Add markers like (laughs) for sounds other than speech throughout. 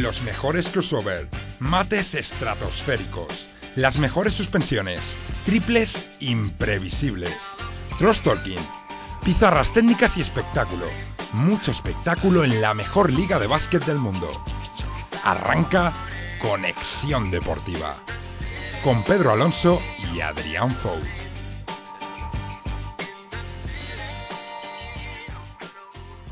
Los mejores crossover, mates estratosféricos, las mejores suspensiones, triples imprevisibles, cross talking, pizarras técnicas y espectáculo. Mucho espectáculo en la mejor liga de básquet del mundo. Arranca Conexión Deportiva con Pedro Alonso y Adrián Fou.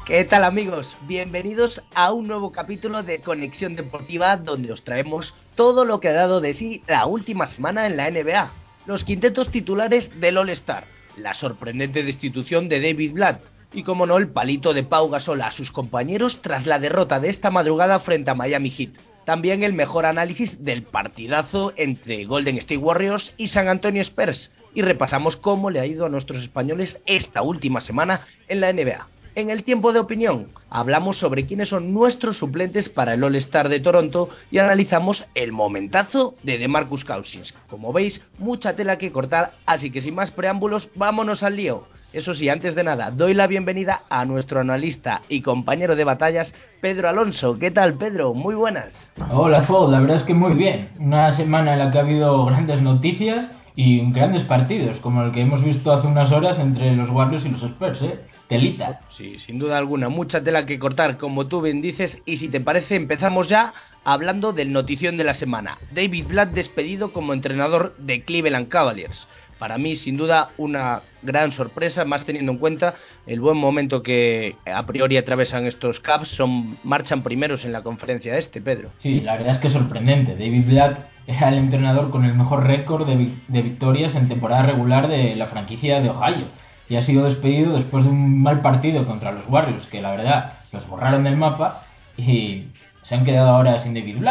¿Qué tal amigos? Bienvenidos a un nuevo capítulo de Conexión Deportiva donde os traemos todo lo que ha dado de sí la última semana en la NBA. Los quintetos titulares del All-Star, la sorprendente destitución de David Blatt y como no el palito de Pau Gasol a sus compañeros tras la derrota de esta madrugada frente a Miami Heat. También el mejor análisis del partidazo entre Golden State Warriors y San Antonio Spurs y repasamos cómo le ha ido a nuestros españoles esta última semana en la NBA. En el tiempo de opinión hablamos sobre quiénes son nuestros suplentes para el All-Star de Toronto y analizamos el momentazo de DeMarcus Cousins. Como veis, mucha tela que cortar, así que sin más preámbulos, vámonos al lío. Eso sí, antes de nada, doy la bienvenida a nuestro analista y compañero de batallas, Pedro Alonso. ¿Qué tal, Pedro? Muy buenas. Hola, Fo, la verdad es que muy bien. Una semana en la que ha habido grandes noticias y grandes partidos, como el que hemos visto hace unas horas entre los Warriors y los Spurs, ¿eh? Telita. Sí, sin duda alguna, mucha tela que cortar, como tú bien dices, y si te parece, empezamos ya hablando del notición de la semana. David Blatt despedido como entrenador de Cleveland Cavaliers. Para mí, sin duda, una gran sorpresa, más teniendo en cuenta el buen momento que a priori atravesan estos Cavs, son marchan primeros en la conferencia este, Pedro. Sí, la verdad es que es sorprendente. David Blatt era el entrenador con el mejor récord de, de victorias en temporada regular de la franquicia de Ohio y ha sido despedido después de un mal partido contra los Warriors, que la verdad los borraron del mapa y se han quedado ahora sin David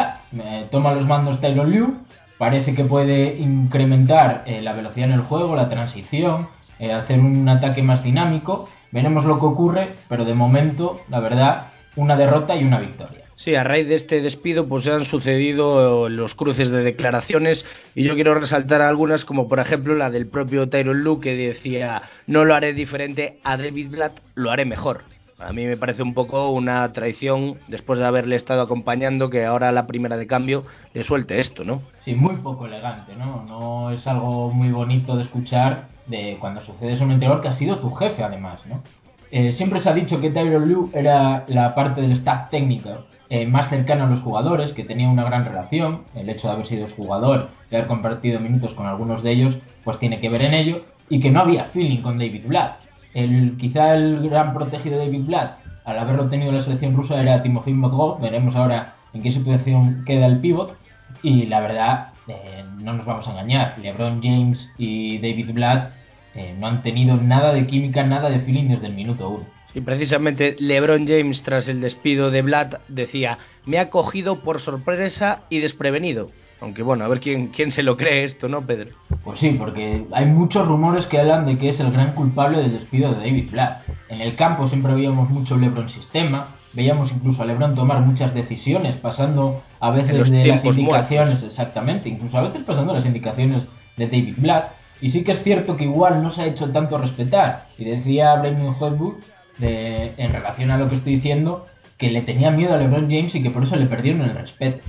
toma los mandos Taylor Liu, parece que puede incrementar eh, la velocidad en el juego, la transición, eh, hacer un ataque más dinámico. Veremos lo que ocurre, pero de momento, la verdad, una derrota y una victoria. Sí, a raíz de este despido pues se han sucedido los cruces de declaraciones y yo quiero resaltar algunas como por ejemplo la del propio Tyron Luke que decía no lo haré diferente a David Blatt, lo haré mejor. A mí me parece un poco una traición después de haberle estado acompañando que ahora la primera de cambio le suelte esto, ¿no? Sí, muy poco elegante, ¿no? No es algo muy bonito de escuchar de cuando sucede eso un entrenador que ha sido tu jefe además, ¿no? Eh, siempre se ha dicho que Tyron Lue era la parte del staff técnico eh, más cercano a los jugadores, que tenía una gran relación. El hecho de haber sido jugador y haber compartido minutos con algunos de ellos, pues tiene que ver en ello. Y que no había feeling con David Blatt. El, quizá el gran protegido de David Blatt, al haberlo tenido en la selección rusa, era Timofey Motgov. Veremos ahora en qué situación queda el pivot. Y la verdad, eh, no nos vamos a engañar. LeBron James y David Blatt eh, no han tenido nada de química, nada de feeling desde el minuto uno. Y precisamente LeBron James, tras el despido de Blatt, decía: Me ha cogido por sorpresa y desprevenido. Aunque bueno, a ver quién, quién se lo cree esto, ¿no, Pedro? Pues sí, porque hay muchos rumores que hablan de que es el gran culpable del despido de David Blatt. En el campo siempre veíamos mucho LeBron sistema, veíamos incluso a LeBron tomar muchas decisiones, pasando a veces de las indicaciones, exactamente, incluso a veces pasando las indicaciones de David Blatt. Y sí que es cierto que igual no se ha hecho tanto respetar. Y decía Brendan Holbrook en relación a lo que estoy diciendo, que le tenía miedo a LeBron James y que por eso le perdieron el respeto.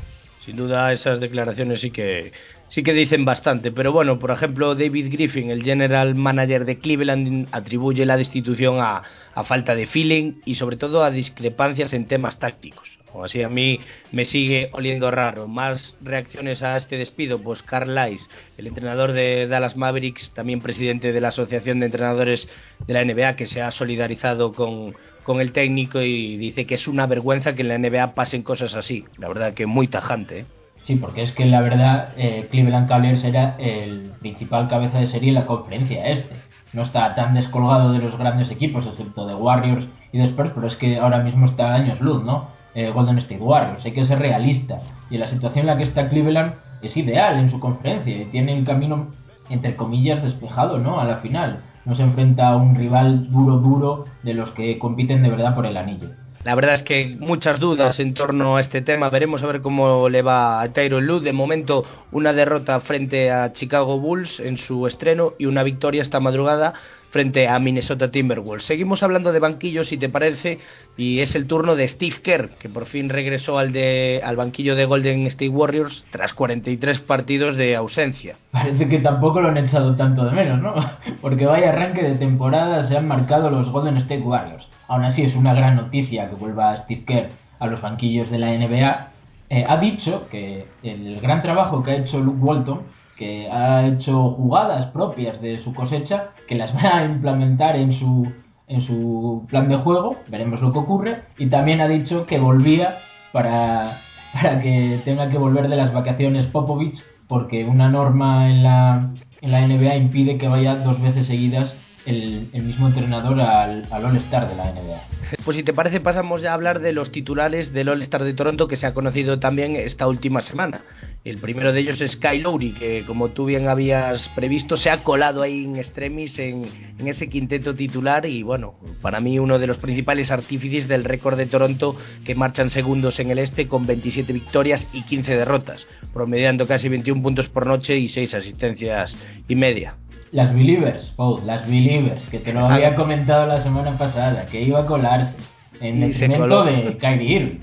Sin duda esas declaraciones sí que sí que dicen bastante, pero bueno, por ejemplo, David Griffin, el general manager de Cleveland, atribuye la destitución a, a falta de feeling y sobre todo a discrepancias en temas tácticos. O así a mí me sigue oliendo raro. Más reacciones a este despido, pues Carl Lice, el entrenador de Dallas Mavericks, también presidente de la Asociación de Entrenadores de la NBA, que se ha solidarizado con, con el técnico y dice que es una vergüenza que en la NBA pasen cosas así. La verdad que muy tajante. ¿eh? Sí, porque es que la verdad eh, Cleveland Cavaliers era el principal cabeza de serie en la conferencia este. no está tan descolgado de los grandes equipos, excepto de Warriors y de Spurs, pero es que ahora mismo está años luz, ¿no? Eh, Golden State Warriors, hay que ser realista. Y la situación en la que está Cleveland es ideal en su conferencia y tiene el camino, entre comillas, despejado, ¿no? A la final. No se enfrenta a un rival duro, duro de los que compiten de verdad por el anillo. La verdad es que muchas dudas en torno a este tema. Veremos a ver cómo le va a Tyron Lue. De momento, una derrota frente a Chicago Bulls en su estreno y una victoria esta madrugada frente a Minnesota Timberwolves. Seguimos hablando de banquillos, si te parece, y es el turno de Steve Kerr, que por fin regresó al, de, al banquillo de Golden State Warriors tras 43 partidos de ausencia. Parece que tampoco lo han echado tanto de menos, ¿no? (laughs) Porque vaya arranque de temporada se han marcado los Golden State Warriors. Aún así es una gran noticia que vuelva Steve Kerr a los banquillos de la NBA. Eh, ha dicho que el gran trabajo que ha hecho Luke Walton que ha hecho jugadas propias de su cosecha, que las va a implementar en su, en su plan de juego, veremos lo que ocurre, y también ha dicho que volvía para, (laughs) para que tenga que volver de las vacaciones Popovich, porque una norma en la, en la NBA impide que vaya dos veces seguidas el, mismo entrenador al, al All-Star de la NBA. Pues si te parece pasamos ya a hablar de los titulares del All-Star de Toronto que se ha conocido también esta última semana. El primero de ellos es Kyle Lowry, que como tú bien habías previsto, se ha colado ahí en extremis en, ese quinteto titular y bueno, para mí uno de los principales artífices del récord de Toronto que marchan segundos en el este con 27 victorias y 15 derrotas, promediando casi 21 puntos por noche y 6 asistencias y media. Las Believers, Paul, las Believers, que te lo había comentado la semana pasada, que iba a colarse en el segmento de Kyrie Irving.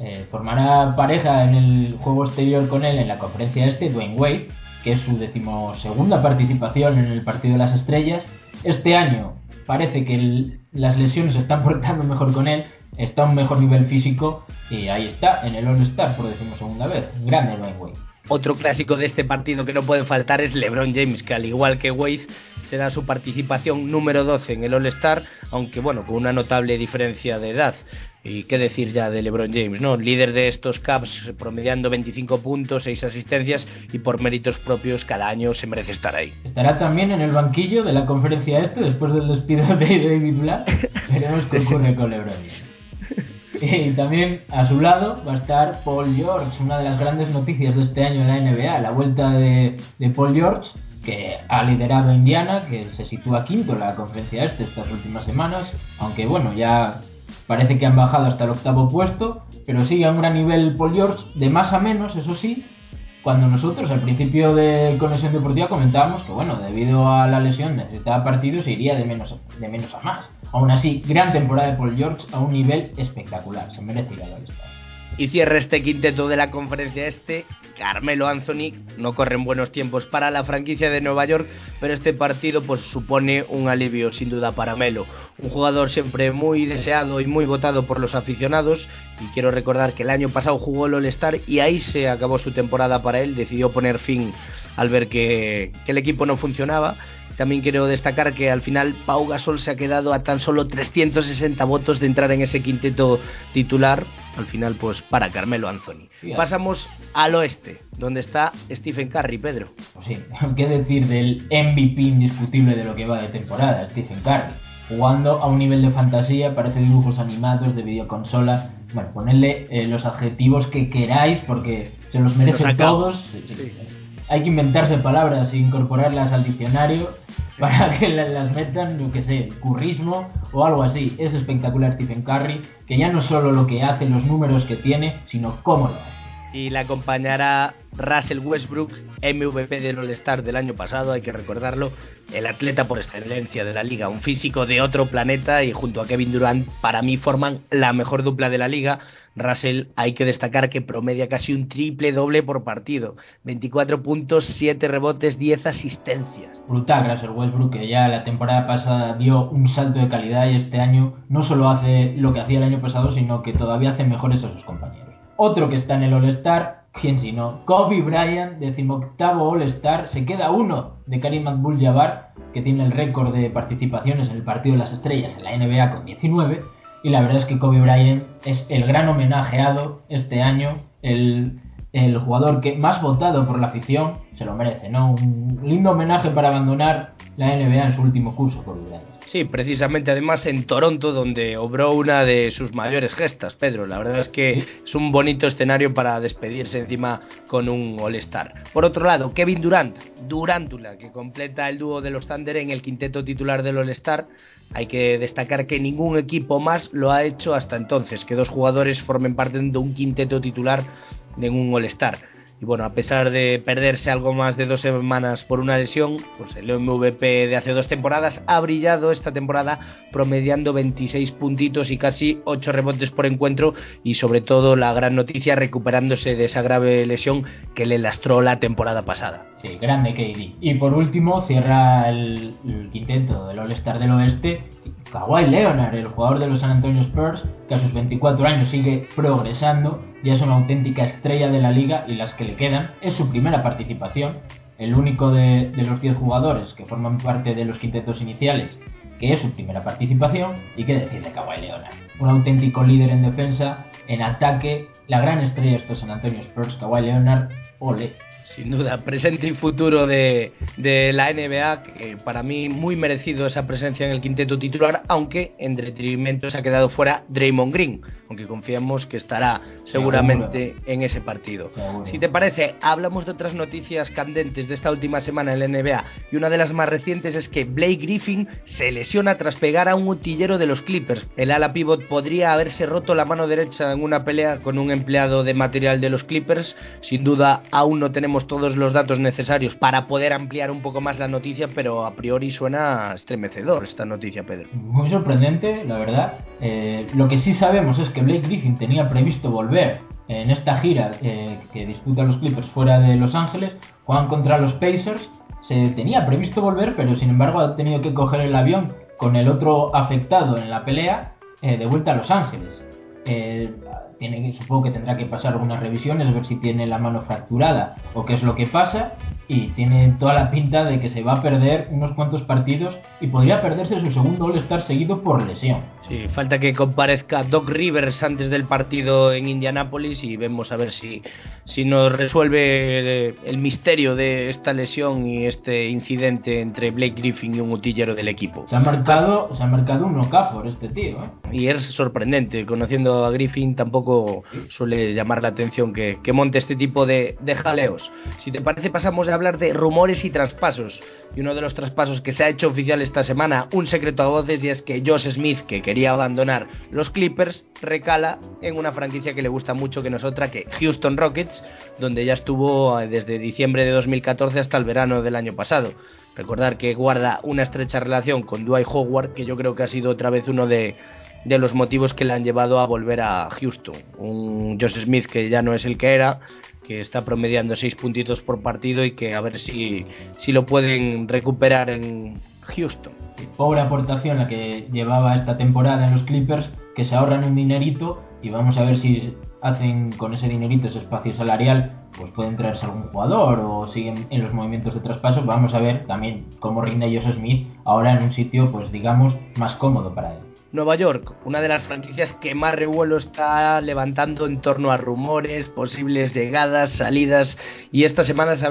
Eh, formará pareja en el juego exterior con él en la conferencia este, Dwayne Wade, que es su decimosegunda participación en el Partido de las Estrellas. Este año parece que las lesiones están (laughs) portando mejor con él, está a un mejor nivel físico y ahí está, en el All-Star por decimosegunda vez. Grande Dwayne Wade. Otro clásico de este partido que no puede faltar es LeBron James, que al igual que Wade será su participación número 12 en el All-Star, aunque bueno, con una notable diferencia de edad. Y qué decir ya de LeBron James, ¿no? Líder de estos Caps, promediando 25 puntos, 6 asistencias y por méritos propios cada año se merece estar ahí. Estará también en el banquillo de la conferencia este después del despido de David Black. (laughs) Veremos qué ocurre con LeBron Y también a su lado va a estar Paul George, una de las grandes noticias de este año en la NBA, la vuelta de, de Paul George, que ha liderado Indiana, que se sitúa quinto en la conferencia este estas últimas semanas, aunque bueno, ya Parece que han bajado hasta el octavo puesto, pero sigue a un gran nivel Paul George, de más a menos, eso sí, cuando nosotros al principio de Conexión Deportiva comentábamos que, bueno, debido a la lesión necesitaba partido se iría de menos, de menos a más. Aún así, gran temporada de Paul George a un nivel espectacular, se merece ir al Estado. Y cierra este quinteto de la conferencia este, Carmelo Anthony. No corren buenos tiempos para la franquicia de Nueva York, pero este partido pues supone un alivio sin duda para Melo. Un jugador siempre muy deseado y muy votado por los aficionados. Y quiero recordar que el año pasado jugó el All-Star y ahí se acabó su temporada para él. Decidió poner fin al ver que, que el equipo no funcionaba también quiero destacar que al final Pau Gasol se ha quedado a tan solo 360 votos de entrar en ese quinteto titular. Al final, pues para Carmelo Anthony. Pasamos al oeste, donde está Stephen Curry, Pedro. Pues sí, (laughs) ¿qué decir del MVP indiscutible de lo que va de temporada, Stephen Curry? Jugando a un nivel de fantasía, parece dibujos animados de videoconsola. Bueno, ponedle eh, los adjetivos que queráis porque se los merecen todos hay que inventarse palabras e incorporarlas al diccionario (laughs) para que las metan, yo que sé, currismo o algo así. Es espectacular Stephen Curry, que ya no solo lo que hace, los números que tiene, sino cómo lo hace. Y le acompañará Russell Westbrook, MVP del All-Star del año pasado, hay que recordarlo, el atleta por excelencia de la liga, un físico de otro planeta y junto a Kevin Durant para mí forman la mejor dupla de la liga. Russell hay que destacar que promedia casi un triple doble por partido, 24 puntos, 7 rebotes, 10 asistencias. Brutal Russell Westbrook que ya la temporada pasada dio un salto de calidad y este año no solo hace lo que hacía el año pasado, sino que todavía hace mejores a sus compañeros. Otro que está en el All-Star ¿Quién si no? Kobe Bryant, decimoctavo All-Star, se queda uno de Karim Abdul-Jabbar, que tiene el récord de participaciones en el Partido de las Estrellas en la NBA con 19, y la verdad es que Kobe Bryant es el gran homenajeado este año, el, el jugador que más votado por la afición, se lo merece, ¿no? Un lindo homenaje para abandonar la NBA en su último curso por Sí, precisamente además en Toronto, donde obró una de sus mayores gestas, Pedro. La verdad es que es un bonito escenario para despedirse encima con un All-Star. Por otro lado, Kevin Durant, Durantula, que completa el dúo de los Thunder en el quinteto titular del All-Star. Hay que destacar que ningún equipo más lo ha hecho hasta entonces, que dos jugadores formen parte de un quinteto titular de un All-Star. Y bueno, a pesar de perderse algo más de dos semanas por una lesión, pues el MVP de hace dos temporadas ha brillado esta temporada promediando 26 puntitos y casi 8 rebotes por encuentro y sobre todo la gran noticia recuperándose de esa grave lesión que le lastró la temporada pasada. Sí, grande KD. Y por último cierra el, quinteto del All-Star del Oeste Kawhi Leonard, el jugador de los San Antonio Spurs, que a sus 24 años sigue progresando, ya es una auténtica estrella de la liga y las que le quedan es su primera participación, el único de, los 10 jugadores que forman parte de los quintetos iniciales, que es su primera participación, y qué decir de Kawhi Leonard, un auténtico líder en defensa, en ataque, la gran estrella de estos San Antonio Spurs, Kawhi Leonard, ole, sin duda, (laughs) presente y futuro de, la NBA, que para mí muy merecido esa presencia en el quinteto titular, aunque en detrimento se ha quedado fuera Draymond Green, aunque confiamos que estará seguramente en ese partido. Si te parece, hablamos de otras noticias candentes de esta última semana en la NBA, y una de las más recientes es que Blake Griffin se lesiona tras pegar a un utillero de los Clippers. El ala pivot podría haberse roto la mano derecha en una pelea con un empleado de material de los Clippers, sin duda aún no tenemos todos los datos necesarios para poder ampliar un poco más la noticia, pero a priori suena estremecedor esta noticia, Pedro. Muy sorprendente, la verdad. Eh, lo que sí sabemos es que Blake Griffin tenía previsto volver en esta gira eh, que disputa los Clippers fuera de Los Ángeles, juegan contra los Pacers. Se tenía previsto volver, pero sin embargo ha tenido que coger el avión con el otro afectado en la pelea eh, de vuelta a Los Ángeles tiene, supongo que tendrá que pasar algunas revisiones, ver si tiene la mano fracturada o qué es lo que pasa. Y tiene toda la pinta de que se va a perder unos cuantos partidos y podría perderse su segundo All-Star seguido por lesión. Sí, falta que comparezca Doc Rivers antes del partido en Indianápolis y vemos a ver si, si nos resuelve el misterio de esta lesión y este incidente entre Blake Griffin y un utillero del equipo. Se ha marcado, se ha marcado un Okafor este tío. ¿eh? Y es sorprendente, conociendo a Griffin tampoco suele llamar la atención que, monte este tipo de, jaleos. Si te parece pasamos a hablar de rumores y traspasos y uno de los traspasos que se ha hecho oficial esta semana, un secreto a voces, y es que Josh Smith, que quería abandonar los Clippers, recala en una franquicia que le gusta mucho, que no es otra que Houston Rockets, donde ya estuvo eh, desde diciembre de 2014 hasta el verano del año pasado. Recordar que guarda una estrecha relación con Dwight Howard, que yo creo que ha sido otra vez uno de, de los motivos que le han llevado a volver a Houston. Un Josh Smith que ya no es el que era, que está promediando seis puntitos por partido y que a ver si, si lo pueden recuperar en Houston. Pobre aportación la que llevaba esta temporada en los Clippers, que se ahorran un dinerito y vamos a ver si hacen con ese dinerito, ese espacio salarial, pues pueden traerse algún jugador o siguen en los movimientos de traspaso. Vamos a ver también cómo rinde Joseph Smith ahora en un sitio, pues digamos, más cómodo para él. Nueva York, una de las franquicias que más revuelo está levantando en torno a rumores, posibles llegadas, salidas y esta semana se,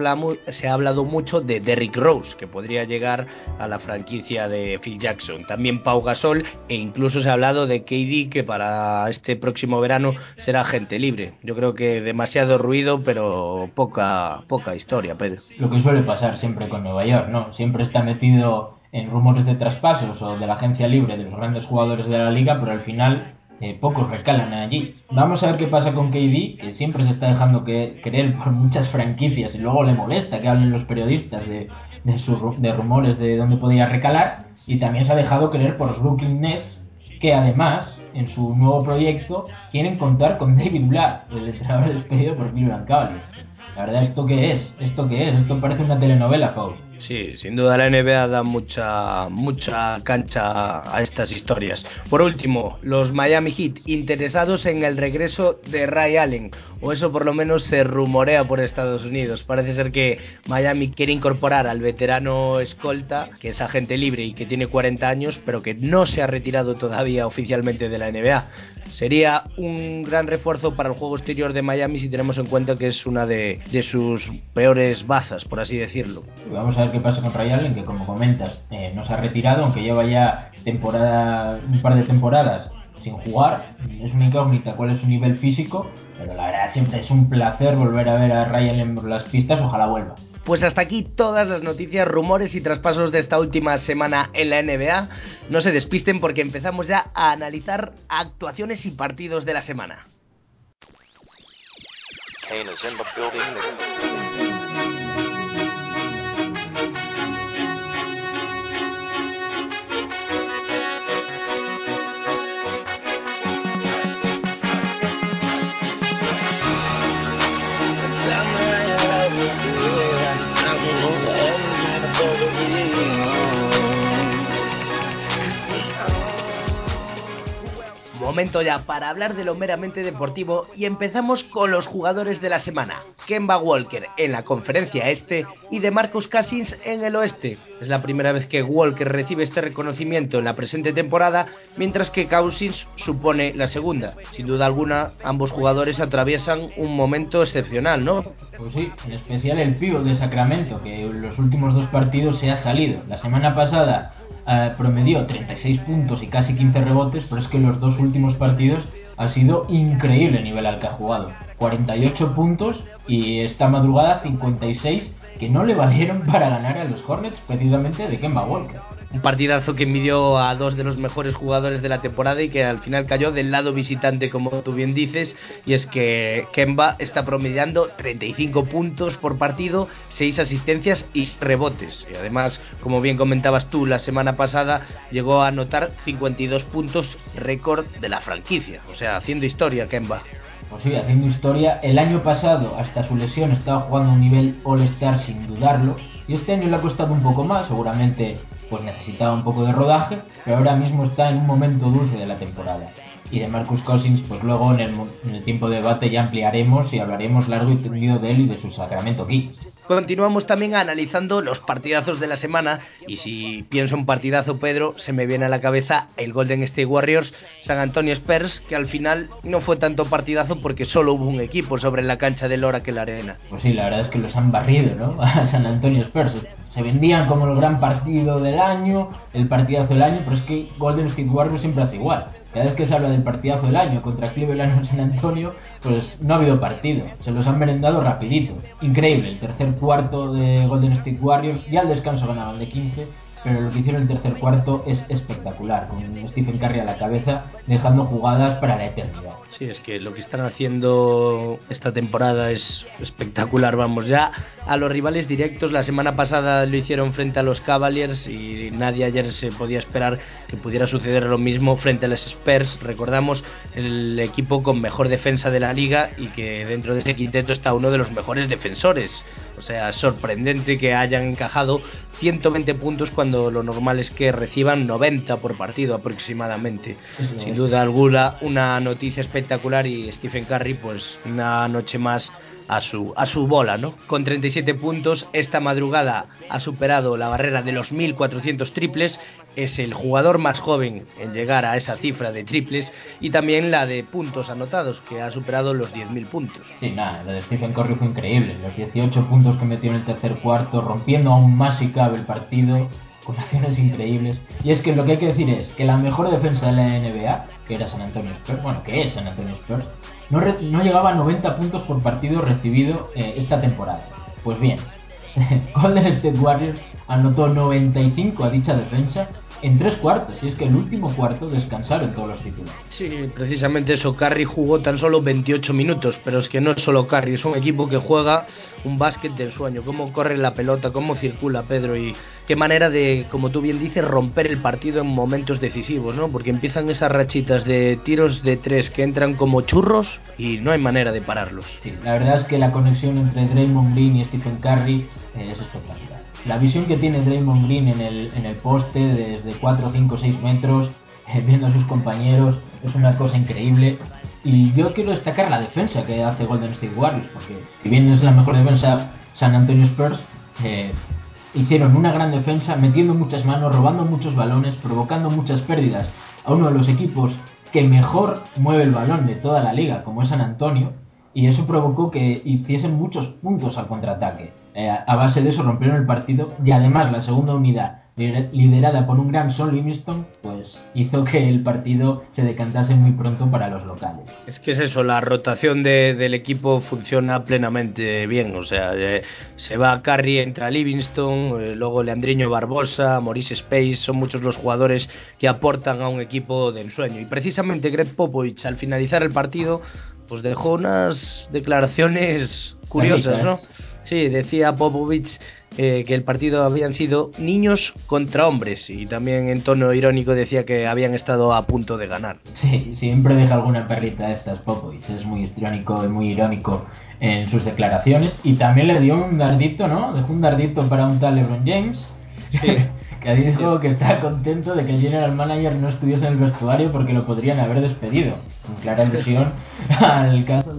se ha hablado mucho de Derrick Rose, que podría llegar a la franquicia de Phil Jackson. También Pau Gasol e incluso se ha hablado de KD, que para este próximo verano será gente libre. Yo creo que demasiado ruido, pero poca, poca historia, Pedro. Lo que suele pasar siempre con Nueva York, ¿no? Siempre está metido en rumores de traspasos o de la agencia libre de los grandes jugadores de la liga, pero al final eh, pocos recalan allí. Vamos a ver qué pasa con KD, que siempre se está dejando que, creer por muchas franquicias y luego le molesta que hablen los periodistas de, de, rumores de dónde podría recalar. Y también se ha dejado creer por los Brooklyn Nets, que además en su nuevo proyecto quieren contar con David Black, el entrenador despedido por Cleveland Cavaliers. La verdad, ¿esto qué es? ¿Esto qué es? Esto parece una telenovela, Paul. Sí, sin duda la NBA da mucha, mucha cancha a estas historias. Por último, los Miami Heat interesados en el regreso de Ray Allen, o eso por lo menos se rumorea por Estados Unidos. Parece ser que Miami quiere incorporar al veterano escolta, que es agente libre y que tiene 40 años, pero que no se ha retirado todavía oficialmente de la NBA. Sería un gran refuerzo para el juego exterior de Miami si tenemos en cuenta que es una de, sus peores bazas, por así decirlo. Vamos a ver qué pasa con Ray Allen, que como comentas, eh, no se ha retirado, aunque lleva ya temporada, un par de temporadas sin jugar. Es una incógnita cuál es su nivel físico, pero la verdad siempre es un placer volver a ver a Ray Allen por las pistas, ojalá vuelva. Pues hasta aquí todas las noticias, rumores y traspasos de esta última semana en la NBA. No se despisten porque empezamos ya a analizar actuaciones y partidos de la semana. Momento ya para hablar de lo meramente deportivo y empezamos con los jugadores de la semana. Kemba Walker en la conferencia este y de Marcus Cousins en el oeste. Es la primera vez que Walker recibe este reconocimiento en la presente temporada, mientras que Cousins supone la segunda. Sin duda alguna, ambos jugadores atraviesan un momento excepcional, ¿no? Pues sí, en especial el pívot de Sacramento, que en los últimos dos partidos se ha salido. La semana pasada eh, promedió 36 puntos y casi 15 rebotes, pero es que los dos últimos partidos ha sido increíble el nivel al que ha jugado. 48 puntos y esta madrugada 56 que no le valieron para ganar a los Hornets precisamente de Kemba Walker un partidazo que midió a dos de los mejores jugadores de la temporada y que al final cayó del lado visitante, como tú bien dices, y es que Kemba está promediando 35 puntos por partido, 6 asistencias y rebotes. Y además, como bien comentabas tú la semana pasada, llegó a anotar 52 puntos récord de la franquicia, o sea, haciendo historia Kemba. Pues sí, haciendo historia. El año pasado, hasta su lesión, estaba jugando a un nivel All-Star sin dudarlo. Y este año le ha costado un poco más, seguramente pues necesitaba un poco de rodaje, pero ahora mismo está en un momento dulce de la temporada. Y de Marcus Cousins, pues luego en el, tiempo de debate ya ampliaremos y hablaremos largo y tendido de él y de su Sacramento aquí. Continuamos también analizando los partidazos de la semana y si pienso en partidazo Pedro se me viene a la cabeza el Golden State Warriors San Antonio Spurs que al final no fue tanto partidazo porque solo hubo un equipo sobre la cancha del Oracle Arena. Pues sí, la verdad es que los han barrido, ¿no? (laughs) A San Antonio Spurs. Se vendían como el gran partido del año, el partidazo del año, pero es que Golden State Warriors siempre hace igual cada vez que se habla del partidazo del año contra Cleveland o San Antonio, pues no ha habido partido. Se los han merendado rapidito. Increíble, el tercer cuarto de Golden State Warriors, ya al descanso ganaban de 15 pero lo que hicieron el tercer cuarto es espectacular, con Stephen Curry a la cabeza, dejando jugadas para la eternidad. Sí, es que lo que están haciendo esta temporada es espectacular, vamos, ya a los rivales directos, la semana pasada lo hicieron frente a los Cavaliers y nadie ayer se podía esperar que pudiera suceder lo mismo frente a los Spurs, recordamos el equipo con mejor defensa de la liga y que dentro de ese quinteto está uno de los mejores defensores, o sea, sorprendente que hayan encajado 120 puntos cuando lo normal es que reciban 90 por partido aproximadamente. Sin duda alguna, una noticia espectacular y Stephen Curry, pues una noche más a su, a su bola, ¿no? Con 37 puntos, esta madrugada ha superado la barrera de los 1400 triples, es el jugador más joven en llegar a esa cifra de triples y también la de puntos anotados, que ha superado los 10.000 puntos. Sí, nada, la de Stephen Curry fue increíble, los 18 puntos que metió en el tercer cuarto, rompiendo aún más si cabe el partido, con acciones increíbles. Y es que lo que hay que decir es que la mejor defensa de la NBA, que era San Antonio Spurs, bueno, que es San Antonio Spurs, no, no llegaba a 90 puntos por partido recibido eh, esta temporada. Pues bien, (laughs) Golden State Warriors anotó 95 a dicha defensa en tres cuartos, y es que el último cuarto descansaron todos los titulares. Sí, precisamente eso, Curry jugó tan solo 28 minutos, pero es que no es solo Curry, es un equipo que juega un básquet del sueño, cómo corre la pelota, cómo circula Pedro y qué manera de, como tú bien dices, romper el partido en momentos decisivos, ¿no? Porque empiezan esas rachitas de tiros de tres que entran como churros y no hay manera de pararlos. Sí, la verdad es que la conexión entre Draymond Green y Stephen Curry es espectacular La visión que tiene Draymond Green en el, en el poste desde 4, 5, 6 metros, (laughs) eh, viendo a sus compañeros, es una cosa increíble. Y yo quiero destacar la defensa que hace Golden State Warriors, porque si bien es la mejor defensa San Antonio Spurs, eh, hicieron una gran defensa, metiendo muchas manos, robando muchos balones, provocando muchas pérdidas a uno de los equipos que mejor mueve el balón de toda la liga, como es San Antonio, y eso provocó que hiciesen muchos puntos al contraataque. Eh, a base de eso rompieron el partido y además la segunda unidad liderada por un gran Sol Livingston, pues hizo que el partido se decantase muy pronto para los locales. Es que es eso, la rotación del equipo funciona plenamente bien, o sea, eh, se va Carry, entra Livingston, eh, luego Leandriño Barbosa, Maurice Space, son muchos los jugadores que aportan a un equipo de ensueño. Y precisamente Greg Popovich al finalizar el partido, pues dejó unas declaraciones curiosas, ¿no? Sí, decía Popovich eh, que el partido habían sido niños contra hombres y también en tono irónico decía que habían estado a punto de ganar. Sí, siempre deja alguna perrita de estas Popovich, es muy irónico y muy irónico en sus declaraciones y también le dio un dardito, ¿no? Dejó un dardito para un tal LeBron James. que (laughs) dijo que está contento de que el general manager no estuviese en el vestuario porque lo podrían haber despedido. En clara alusión (laughs) al caso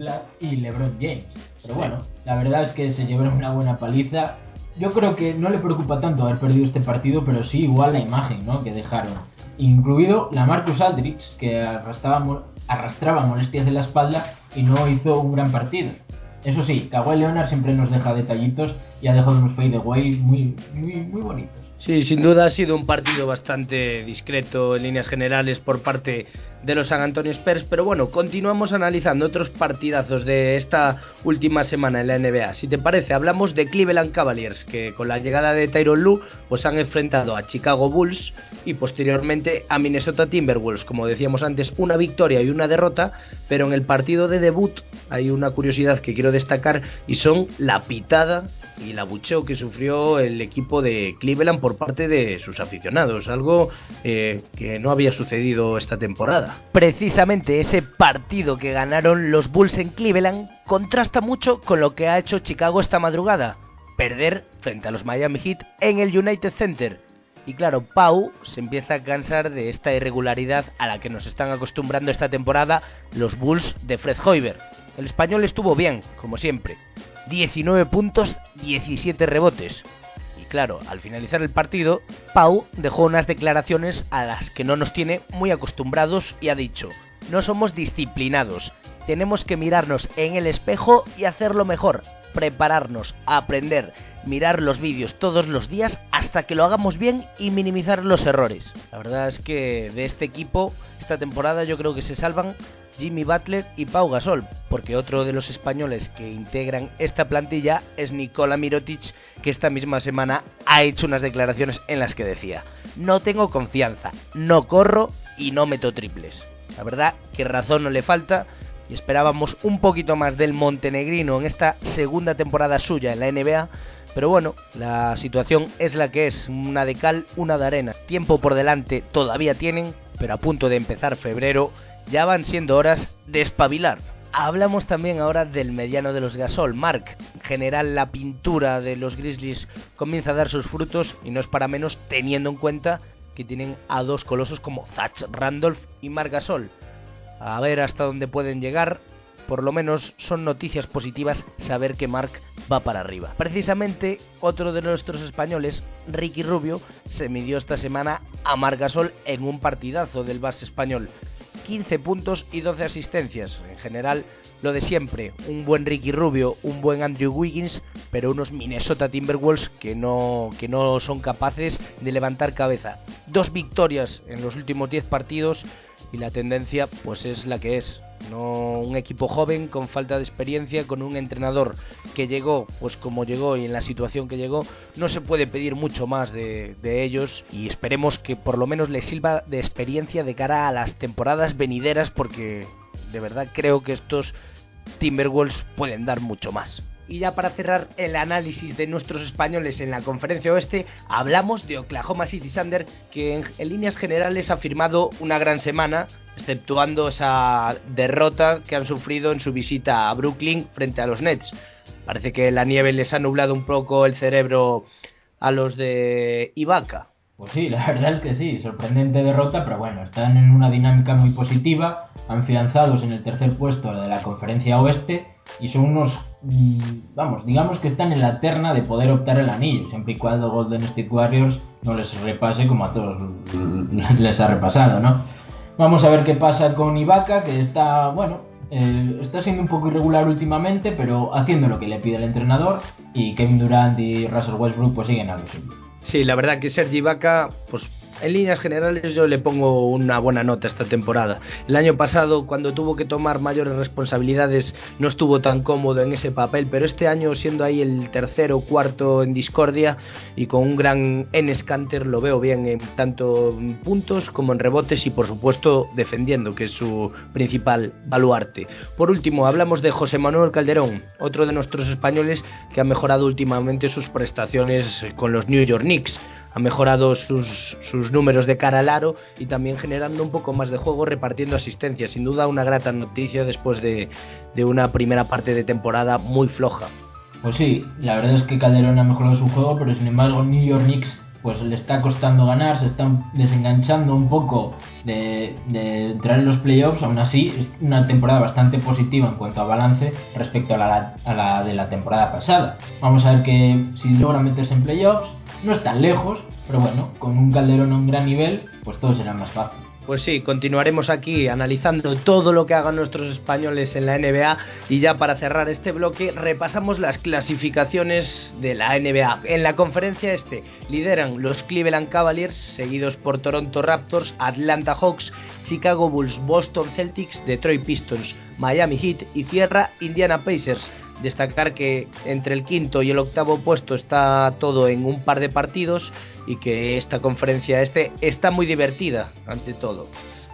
Black y LeBron James. Pero bueno, la verdad es que se llevaron una buena paliza. Yo creo que no le preocupa tanto haber perdido este partido, pero sí igual la imagen ¿no? que dejaron. Incluido la Marcus Aldrich, que arrastraba, arrastraba molestias en la espalda y no hizo un gran partido. Eso sí, Kawhi Leonard siempre nos deja detallitos y ha dejado unos fadeaway muy, muy, muy bonitos. Sí, sin duda ha sido un partido bastante discreto en líneas generales por parte de los San Antonio Spurs, pero bueno, continuamos analizando otros partidazos de esta última semana en la NBA. Si te parece, hablamos de Cleveland Cavaliers, que con la llegada de Tyron Lue pues han enfrentado a Chicago Bulls y posteriormente a Minnesota Timberwolves. Como decíamos antes, una victoria y una derrota, pero en el partido de debut hay una curiosidad que quiero destacar y son la pitada y el abucheo que sufrió el equipo de Cleveland por parte de sus aficionados, algo eh, que no había sucedido esta temporada. Precisamente ese partido que ganaron los Bulls en Cleveland contrasta mucho con lo que ha hecho Chicago esta madrugada, perder frente a los Miami Heat en el United Center. Y claro, Pau se empieza a cansar de esta irregularidad a la que nos están acostumbrando esta temporada los Bulls de Fred Hoiber. El español estuvo bien, como siempre, 19 puntos, 17 rebotes. Claro, al finalizar el partido, Pau dejó unas declaraciones a las que no nos tiene muy acostumbrados y ha dicho, no somos disciplinados, tenemos que mirarnos en el espejo y hacerlo mejor, prepararnos, aprender, mirar los vídeos todos los días hasta que lo hagamos bien y minimizar los errores. La verdad es que de este equipo, esta temporada yo creo que se salvan Jimmy Butler y Pau Gasol, porque otro de los españoles que integran esta plantilla es Nicola Mirotic, que esta misma semana ha hecho unas declaraciones en las que decía, no tengo confianza, no corro y no meto triples. La verdad que razón no le falta y esperábamos un poquito más del montenegrino en esta segunda temporada suya en la NBA, pero bueno, la situación es la que es, una de cal, una de arena. Tiempo por delante todavía tienen, pero a punto de empezar febrero ya van siendo horas de espabilar. Hablamos también ahora del mediano de los Gasol, Mark. En general la pintura de los Grizzlies comienza a dar sus frutos y no es para menos teniendo en cuenta que tienen a dos colosos como Zach Randolph y Mark Gasol. A ver hasta dónde pueden llegar. Por lo menos son noticias positivas saber que Mark va para arriba. Precisamente otro de nuestros españoles, Ricky Rubio, se midió esta semana a Marc Gasol en un partidazo del base español. 15 puntos y 12 asistencias. En general, lo de siempre, un buen Ricky Rubio, un buen Andrew Wiggins, pero unos Minnesota Timberwolves que no, que no son capaces de levantar cabeza. Dos victorias en los últimos 10 partidos y la tendencia pues es la que es. No un equipo joven con falta de experiencia, con un entrenador que llegó pues como llegó y en la situación que llegó, no se puede pedir mucho más de, de ellos y esperemos que por lo menos les sirva de experiencia de cara a las temporadas venideras porque de verdad creo que estos Timberwolves pueden dar mucho más. Y ya para cerrar el análisis de nuestros españoles en la conferencia oeste, hablamos de Oklahoma City Thunder, que en, líneas generales ha firmado una gran semana, exceptuando esa derrota que han sufrido en su visita a Brooklyn frente a los Nets. Parece que la nieve les ha nublado un poco el cerebro a los de Ibaka. Pues sí, la (laughs) verdad es que sí, sorprendente derrota, pero bueno, están en una dinámica muy positiva, afianzados en el tercer puesto de la conferencia oeste y son unos, vamos, digamos que están en la terna de poder optar el anillo, siempre y cuando Golden State Warriors no les repase como a todos (laughs) les ha repasado, ¿no? Vamos a ver qué pasa con Ibaka, que está, bueno, eh, está siendo un poco irregular últimamente, pero haciendo lo que le pide el entrenador y Kevin Durant y Russell Westbrook pues siguen a lo suyo. Sí, la verdad que Sergi Vaca, pues en líneas generales yo le pongo una buena nota esta temporada. El año pasado, cuando tuvo que tomar mayores responsabilidades, no estuvo tan cómodo en ese papel, pero este año, siendo ahí el tercero cuarto en discordia y con un gran Enes Canter, lo veo bien en tanto en puntos como en rebotes y, por supuesto, defendiendo, que es su principal baluarte. Por último, hablamos de José Manuel Calderón, otro de nuestros españoles que ha mejorado últimamente sus prestaciones con los New York Knicks ha mejorado sus, sus, números de cara al aro y también generando un poco más de juego repartiendo asistencia. Sin duda una grata noticia después de, de, una primera parte de temporada muy floja. Pues sí, la verdad es que Calderón ha mejorado su juego, pero sin embargo New York Knicks pues le está costando ganar, se están desenganchando un poco de, entrar en los playoffs, aún así es una temporada bastante positiva en cuanto a balance respecto a la, a la de la temporada pasada. Vamos a ver que si logran meterse en playoffs, no es tan lejos, pero bueno, con un Calderón a un gran nivel, pues todo será más fácil. Pues sí, continuaremos aquí analizando todo lo que hagan nuestros españoles en la NBA y ya para cerrar este bloque repasamos las clasificaciones de la NBA. En la conferencia este lideran los Cleveland Cavaliers, seguidos por Toronto Raptors, Atlanta Hawks, Chicago Bulls, Boston Celtics, Detroit Pistons, Miami Heat y cierra Indiana Pacers. Destacar que entre el quinto y el octavo puesto está todo en un par de partidos y que esta conferencia este está muy divertida ante todo.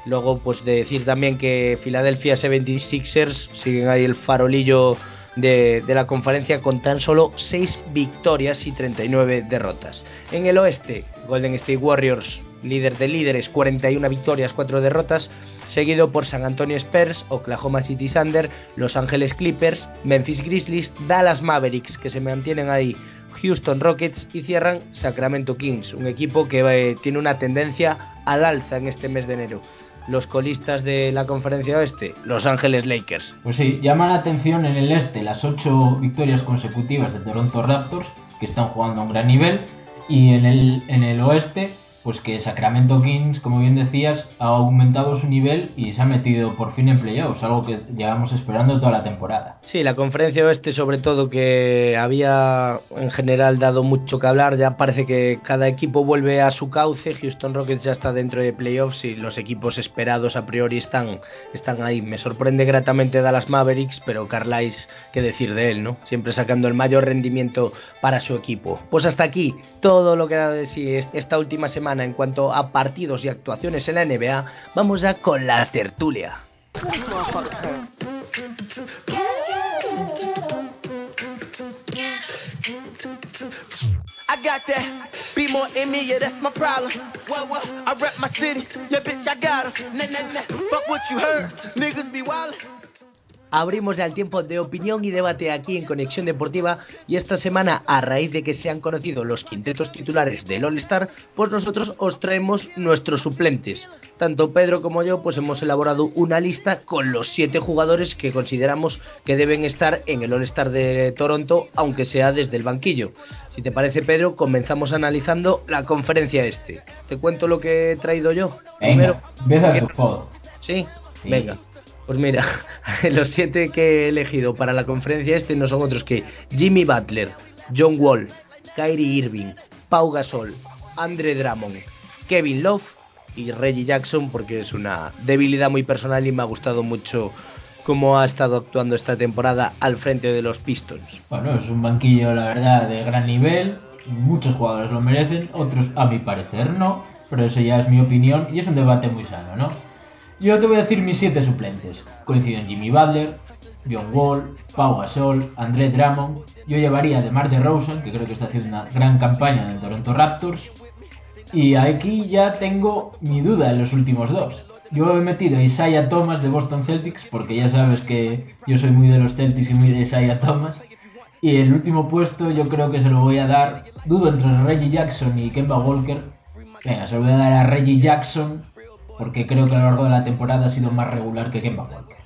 Luego pues de decir también que Philadelphia 76ers siguen ahí el farolillo de, de, la conferencia con tan solo 6 victorias y 39 derrotas. En el oeste, Golden State Warriors, líder de líderes, 41 victorias, 4 derrotas, seguido por San Antonio Spurs, Oklahoma City Thunder, Los Ángeles Clippers, Memphis Grizzlies, Dallas Mavericks, que se mantienen ahí, Houston Rockets y cierran Sacramento Kings, un equipo que eh, tiene una tendencia al alza en este mes de enero. Los colistas de la conferencia oeste, Los Ángeles Lakers. Pues sí, llama la atención en el este las ocho victorias consecutivas de Toronto Raptors, que están jugando a un gran nivel, y en el, en el oeste pues que Sacramento Kings, como bien decías, ha aumentado su nivel y se ha metido por fin en playoffs, algo que llevamos esperando toda la temporada. Sí, la conferencia oeste sobre todo que había en general dado mucho que hablar, ya parece que cada equipo vuelve a su cauce, Houston Rockets ya está dentro de playoffs y los equipos esperados a priori están, están ahí. Me sorprende gratamente Dallas Mavericks, pero Carlisle, qué decir de él, ¿no? Siempre sacando el mayor rendimiento para su equipo. Pues hasta aquí todo lo que ha dado de sí esta última semana en cuanto a partidos y actuaciones en la NBA, vamos ya con la tertulia. I got that. Be more in me, yeah, that's my problem. What, what? I rep my city. Yeah, bitch, I got her. Nah, nah, nah. Fuck what you heard. Niggas be wild. Abrimos ya el tiempo de opinión y debate aquí en Conexión Deportiva y esta semana a raíz de que se han conocido los quintetos titulares del All Star pues nosotros os traemos nuestros suplentes. Tanto Pedro como yo pues hemos elaborado una lista con los siete jugadores que consideramos que deben estar en el All Star de Toronto aunque sea desde el banquillo. Si te parece Pedro comenzamos analizando la conferencia este. Te cuento lo que he traído yo. Venga, Primero, ¿Sí? ¿Sí? venga pues mira, (laughs) los siete que he elegido para la conferencia este no son otros que Jimmy Butler, John Wall, Kyrie Irving, Pau Gasol, Andre Drummond, Kevin Love y Reggie Jackson porque es una debilidad muy personal y me ha gustado mucho cómo ha estado actuando esta temporada al frente de los Pistons. Bueno, es un banquillo la verdad de gran nivel, muchos jugadores lo merecen, otros a mi parecer no, pero eso ya es mi opinión y es un debate muy sano, ¿no? Yo te voy a decir mis siete suplentes. Coinciden Jimmy Butler, John Wall, Pau Gasol, André Drummond. Yo llevaría de Mar de Rosen, que creo que está haciendo una gran campaña en el Toronto Raptors. Y aquí ya tengo mi duda en los últimos dos. Yo he metido a Isaiah Thomas de Boston Celtics, porque ya sabes que yo soy muy de los Celtics y muy de Isaiah Thomas. Y el último puesto yo creo que se lo voy a dar, dudo entre Reggie Jackson y Kemba Walker. Venga, se lo voy a dar a Reggie Jackson porque creo que a lo largo de la temporada ha sido más regular que Kemba Walker.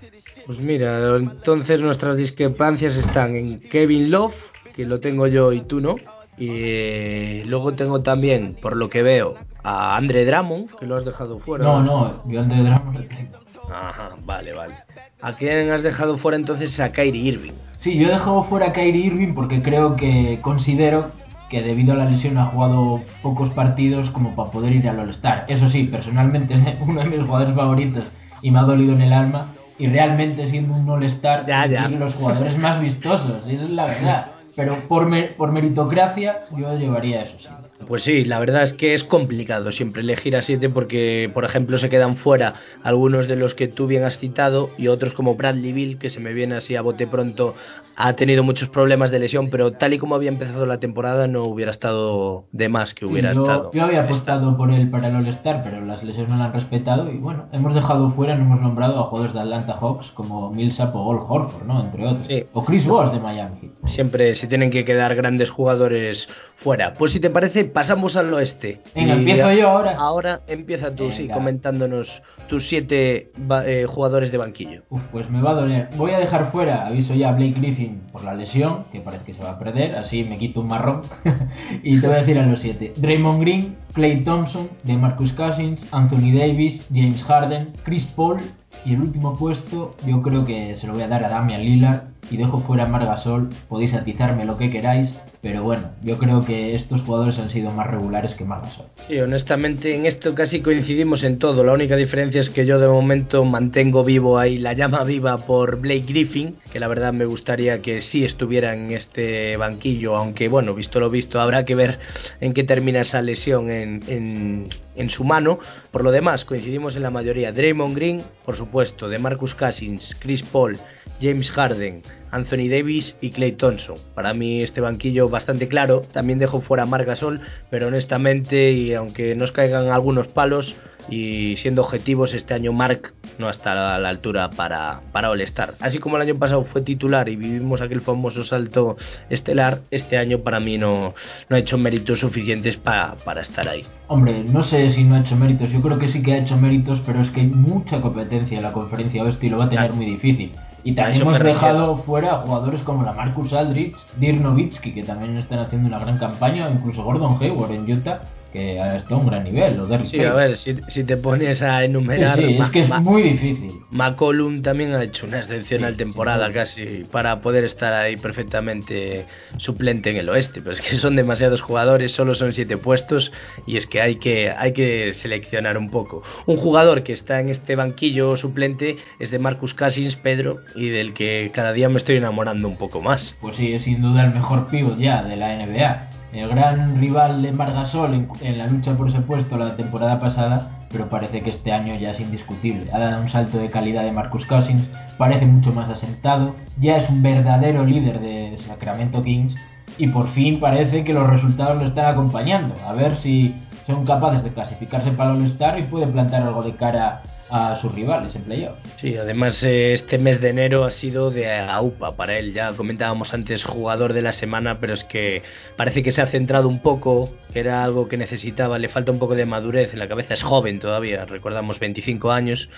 Pues mira, entonces nuestras discrepancias están en Kevin Love, que lo tengo yo y tú no. Y eh, luego tengo también, por lo que veo, a Andre Drummond, que lo has dejado fuera. No, no, yo Andre Drummond lo tengo. Ajá, vale, vale. ¿A quién has dejado fuera entonces a Kyrie Irving? Sí, yo he dejado fuera a Kyrie Irving porque creo que considero que debido a la lesión ha jugado pocos partidos como para poder ir al All-Star. Eso sí, personalmente (laughs) es uno de mis jugadores favoritos y me ha dolido en el alma. Y realmente siendo un All-Star, de los jugadores más vistosos, y (laughs) eso es la verdad. Pero por, mer- por meritocracia yo llevaría eso, sí. Pues sí, la verdad es que es complicado siempre elegir a siete porque, por ejemplo, se quedan fuera algunos de los que tú bien has citado y otros como Bradley Bill, que se me viene así a bote pronto, ha tenido muchos problemas de lesión, pero tal y como había empezado la temporada no hubiera estado de más que hubiera yo, estado. yo había apostado por él para el All-Star, pero las lesiones no lo han respetado. Y bueno, hemos dejado fuera, no hemos nombrado a jugadores de Atlanta Hawks como Millsap o Ol Horford, ¿no? Entre otros. Sí. O Chris Bosh de Miami Heat. Siempre se tienen que quedar grandes jugadores fuera. Pues si te parece, pasamos al oeste. Venga, Y empiezo yo ahora. Ahora empieza tú, sí, Venga. comentándonos tus siete eh, jugadores de banquillo. Uf, pues me va a doler. Voy a dejar fuera, aviso ya a Blake Griffin por la lesión, que parece que se va a perder, así me quito un marrón. (laughs) y te voy a decir a los siete. Draymond Green, Clay Thompson, DeMarcus Cousins, Anthony Davis, James Harden, Chris Paul y el último puesto yo creo que se lo voy a dar a Damian Lillard y dejo fuera a Margasol. Podéis atizarme lo que queráis, pero bueno, yo creo que estos jugadores han sido más regulares que Margasol. Sí, honestamente en esto casi coincidimos en todo. La única diferencia es que yo de momento mantengo vivo ahí la llama viva por Blake Griffin, que la verdad me gustaría que sí estuviera en este banquillo, aunque bueno, visto lo visto, habrá que ver en qué termina esa lesión en, en, en su mano. Por lo demás, coincidimos en la mayoría. Draymond Green, por supuesto, de Marcus Cousins, Chris Paul, James Harden, Anthony Davis y Clay Thompson. Para mí este banquillo bastante claro. También dejo fuera a Marc Gasol, pero honestamente, y aunque nos caigan algunos palos, y siendo objetivos, este año Mark no está a la altura para, para All-Star. Así como el año pasado fue titular y vivimos aquel famoso salto estelar, este año para mí no, no ha hecho méritos suficientes para, para estar ahí. Hombre, no sé si no ha hecho méritos, yo creo que sí que ha hecho méritos, pero es que hay mucha competencia en la conferencia oeste y lo va a tener Claro. muy difícil. Y también hemos dejado fuera jugadores como la Marcus Aldridge, Dirk Nowitzki, que también están haciendo una gran campaña, o incluso Gordon Hayward en Utah, que estado a un gran nivel, o Derrick Sí, a ver, si, si te pones a Sí, enumerar... sí, Ma- es que es muy difícil. McCollum también ha hecho una excepcional Sí, temporada casi para poder estar ahí perfectamente suplente en el oeste, pero es que son demasiados jugadores, solo son siete puestos y es que hay que hay que seleccionar un poco. Un jugador que está en este banquillo suplente es de Marcus Cousins, Pedro, y del que cada día me estoy enamorando un poco más. Pues sí, es sin duda el mejor pívot ya de la NBA. El gran rival de Margasol en, la lucha por ese puesto la temporada pasada, pero parece que este año ya es indiscutible. Ha dado un salto de calidad de Marcus Cousins, parece mucho más asentado, ya es un verdadero líder de Sacramento Kings y por fin parece que los resultados lo están acompañando. A ver si son capaces de clasificarse para el All-Star y pueden plantar algo de cara a sus rivales en playoff. Sí, además eh, este mes de enero ha sido de AUPA para él. Ya comentábamos antes jugador de la semana, pero es que parece que se ha centrado un poco, era algo que necesitaba. Le falta un poco de madurez en la cabeza. Es joven todavía, recordamos 25 años,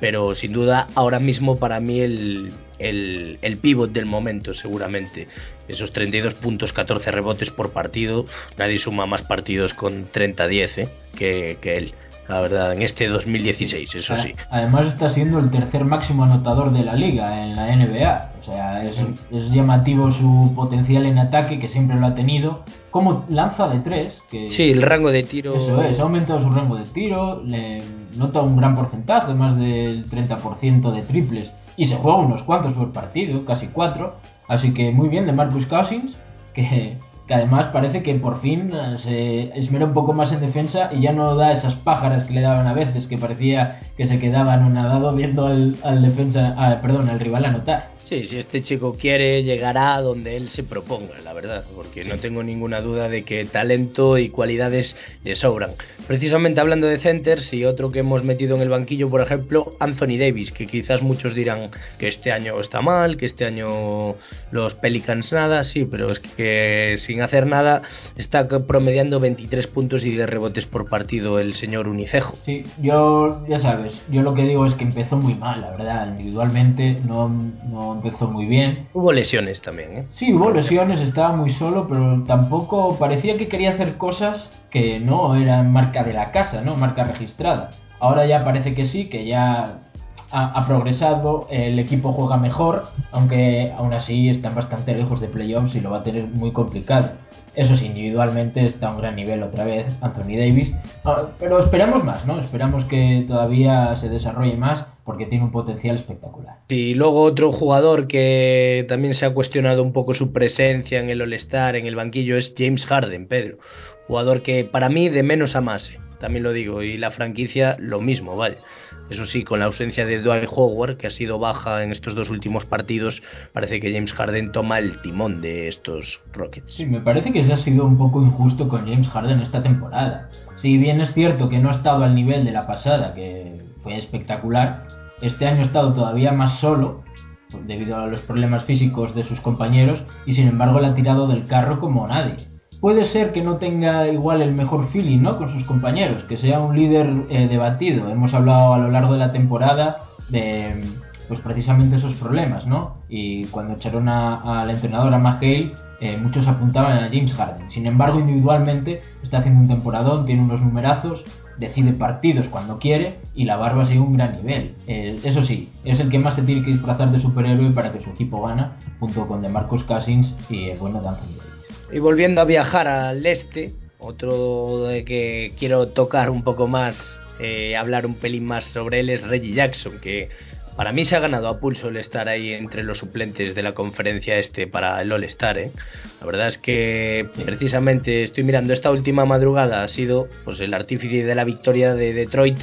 pero sin duda ahora mismo para mí el, el, el pivot del momento, seguramente. Esos 32 puntos, 14 rebotes por partido. Nadie suma más partidos con 30-10 ¿eh? que, que él. La verdad, en este 2016, eso sí. Además está siendo el tercer máximo anotador de la liga en la NBA. O sea, es, es llamativo su potencial en ataque, que siempre lo ha tenido. Como lanza de tres, que Sí, el rango de tiro. eso es, ha aumentado su rango de tiro, le nota un gran porcentaje, más del 30% de triples. Y se juega unos cuantos por partido, casi cuatro. Así que muy bien de Marcus Cousins, que, que además parece que por fin eh, se esmera un poco más en defensa y ya no da esas pájaras que le daban a veces, que parecía que se quedaba anonadado viendo al, al defensa, ah, perdón, al rival anotar. Sí, si este chico quiere, llegará a donde él se proponga, la verdad, porque no tengo ninguna duda de que talento y cualidades le sobran. Precisamente hablando de centers y otro que hemos metido en el banquillo, por ejemplo, Anthony Davis, que quizás muchos dirán que este año está mal, que este año los Pelicans nada, sí, pero es que sin hacer nada está promediando 23 puntos y de rebotes por partido el señor Unicejo. Sí, yo, ya sabes, yo lo que digo es que empezó muy mal, la verdad, individualmente no, no empezó muy bien. Hubo lesiones también, ¿eh? Sí, hubo lesiones, estaba muy solo, pero tampoco parecía que quería hacer cosas que no eran marca de la casa, ¿no? Marca registrada. Ahora ya parece que sí, que ya ha, ha, progresado, el equipo juega mejor, aunque aún así están bastante lejos de playoffs y lo va a tener muy complicado. Eso sí, individualmente está a un gran nivel otra vez Anthony Davis, ah, pero esperamos más, ¿no? Esperamos que todavía se desarrolle más porque tiene un potencial espectacular. Y luego otro jugador que también se ha cuestionado un poco su presencia en el All-Star, en el banquillo, es James Harden, Pedro. Jugador que para mí de menos a más, ¿eh? también lo digo, y la franquicia lo mismo, vale. Eso sí, con la ausencia de Dwight Howard, que ha sido baja en estos dos últimos partidos, parece que James Harden toma el timón de estos Rockets. Sí, me parece que se ha sido un poco injusto con James Harden esta temporada. Si bien es cierto que no ha estado al nivel de la pasada, que fue espectacular, este año ha estado todavía más solo debido a los problemas físicos de sus compañeros y sin embargo le ha tirado del carro como nadie puede ser que no tenga igual el mejor feeling ¿no? con sus compañeros, que sea un líder eh, debatido. Hemos hablado a lo largo de la temporada de pues precisamente esos problemas, ¿no? Y cuando echaron a, a la entrenadora Mahale, eh, muchos apuntaban a James Harden. Sin embargo, individualmente está haciendo un temporadón, tiene unos numerazos, decide partidos cuando quiere y la barba sigue un gran nivel. Eh, eso sí, es el que más se tiene que disfrazar de superhéroe para que su equipo gana, junto con DeMarcus Cousins y el bueno de y volviendo a viajar al este, otro de que quiero tocar un poco más, eh, hablar un pelín más sobre él es Reggie Jackson, que para mí se ha ganado a pulso el estar ahí entre los suplentes de la conferencia este para el All-Star. ¿eh? La verdad es que precisamente estoy mirando esta última madrugada, ha sido pues, el artífice de la victoria de Detroit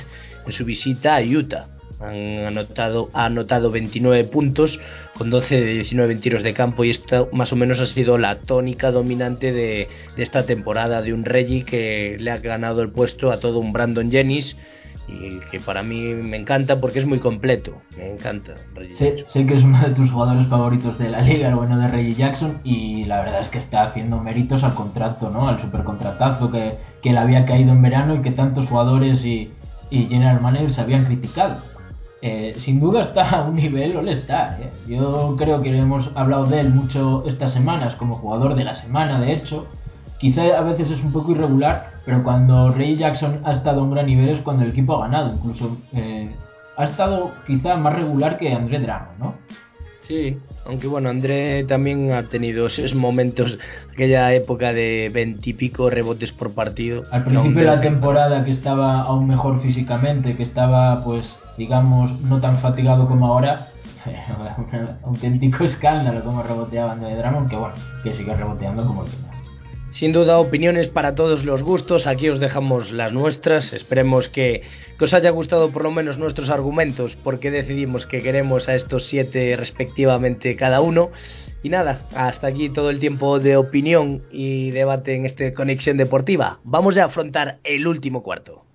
en su visita a Utah. Han anotado, ha anotado 29 puntos con 12 de 19 tiros de campo y esto más o menos ha sido la tónica dominante de, de esta temporada de un Reggie que le ha ganado el puesto a todo un Brandon Jennings y que para mí me encanta porque es muy completo. Me encanta. Sé, sé, que es uno de tus jugadores favoritos de la liga, el bueno de Reggie Jackson, y la verdad es que está haciendo méritos al contrato, ¿no? Al supercontratazo que, que le había caído en verano y que tantos jugadores y, y general managers habían criticado. Eh, sin duda está a un nivel All-Star. ¿eh? Yo creo que hemos hablado de él mucho estas semanas como jugador de la semana, de hecho. Quizá a veces es un poco irregular, pero cuando Ray Jackson ha estado a un gran nivel es cuando el equipo ha ganado. Incluso eh, ha estado quizá más regular que André Drummond, ¿no? Sí, aunque bueno, André también ha tenido esos momentos, aquella época de veintipico rebotes por partido. Al principio de la temporada que estaba aún mejor físicamente, que estaba pues digamos, no tan fatigado como ahora, (laughs) un auténtico escándalo como reboteaban de Dramon, que bueno, que sigue reboteando como el Sin duda, opiniones para todos los gustos. Aquí os dejamos las nuestras. Esperemos que, os haya gustado por lo menos nuestros argumentos, porque decidimos que queremos a estos siete respectivamente cada uno. Y nada, hasta aquí todo el tiempo de opinión y debate en esta conexión deportiva. Vamos a afrontar el último cuarto.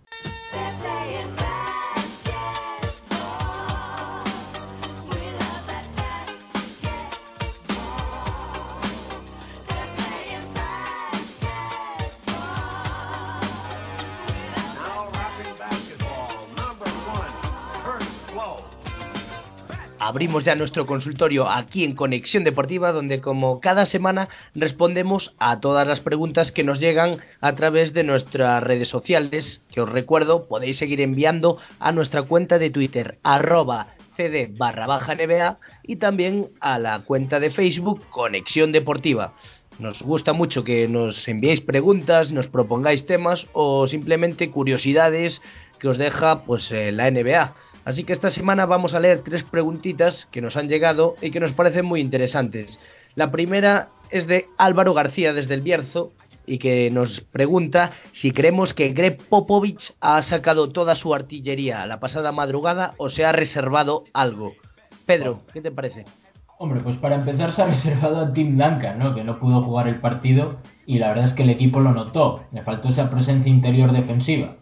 Abrimos ya nuestro consultorio aquí en Conexión Deportiva, donde como cada semana respondemos a todas las preguntas que nos llegan a través de nuestras redes sociales, que os recuerdo podéis seguir enviando a nuestra cuenta de Twitter, arroba cd barra baja NBA, y también a la cuenta de Facebook Conexión Deportiva. Nos gusta mucho que nos enviéis preguntas, nos propongáis temas o simplemente curiosidades que os deja pues eh, la NBA. Así que esta semana vamos a leer tres preguntitas que nos han llegado y que nos parecen muy interesantes. La primera es de Álvaro García desde el Bierzo y que nos pregunta si creemos que Greg Popovich ha sacado toda su artillería la pasada madrugada o se ha reservado algo. Pedro, ¿qué te parece? Hombre, pues para empezar se ha reservado a Tim Duncan, ¿no? Que no pudo jugar el partido y la verdad es que el equipo lo notó. Le faltó esa presencia interior defensiva.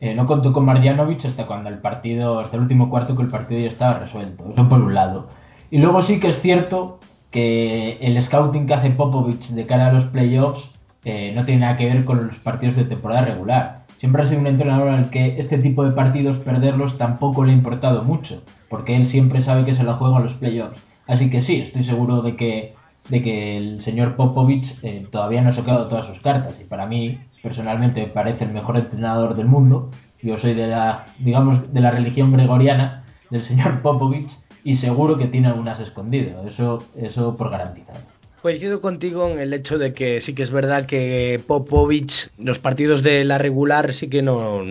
Eh, no contó con Marjanovic hasta cuando el partido, hasta el último cuarto que el partido ya estaba resuelto. Eso por un lado. Y luego sí que es cierto que el scouting que hace Popovich de cara a los playoffs eh, no tiene nada que ver con los partidos de temporada regular. Siempre ha sido un entrenador al que este tipo de partidos perderlos tampoco le ha importado mucho, porque él siempre sabe que se lo juega a los playoffs. Así que sí, estoy seguro de que, de que el señor Popovich eh, todavía no ha sacado todas sus cartas. Y para mí, personalmente, parece el mejor entrenador del mundo. Yo soy de la, digamos, de la religión gregoriana del señor (laughs) Popovich y seguro que tiene algunas escondidas. Eso, eso por garantizado. Coincido contigo en el hecho de que sí que es verdad que Popovich, los partidos de la regular sí que no,